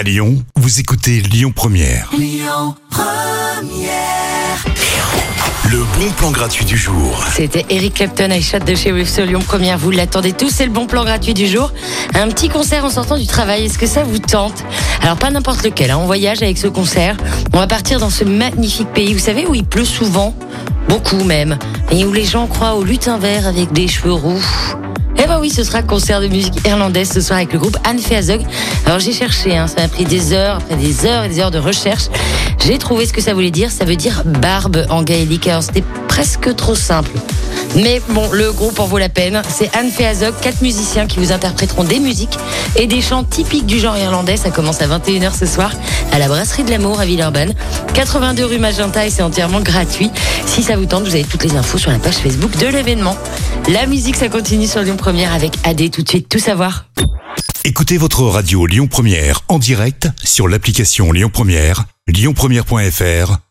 À Lyon, vous écoutez Lyon Première. Le bon plan gratuit du jour. C'était Eric Clapton, I Shot de chez sur Lyon Première. Vous l'attendez tous, c'est le bon plan gratuit du jour. Un petit concert en sortant du travail, est-ce que ça vous tente? Alors pas n'importe lequel, hein. on voyage avec ce concert. On va partir dans ce magnifique pays, vous savez, où il pleut souvent, beaucoup même, et où les gens croient au lutin vert avec des cheveux roux. Ben oui, ce sera concert de musique irlandaise ce soir avec le groupe Anne Feazog. Alors j'ai cherché, hein, ça m'a pris des heures, après des heures et des heures de recherche. J'ai trouvé ce que ça voulait dire. Ça veut dire barbe en gaélique. Alors c'était presque trop simple. Mais bon, le groupe en vaut la peine. C'est Anne Feazog, quatre musiciens qui vous interpréteront des musiques et des chants typiques du genre irlandais. Ça commence à 21h ce soir à la Brasserie de l'Amour à Villeurbanne. 82 rue Magenta et c'est entièrement gratuit. Si ça vous tente, vous avez toutes les infos sur la page Facebook de l'événement. La musique, ça continue sur Lyon Première avec AD tout de suite, tout savoir. Écoutez votre radio Lyon Première en direct sur l'application Lyon Première, lyonpremière.fr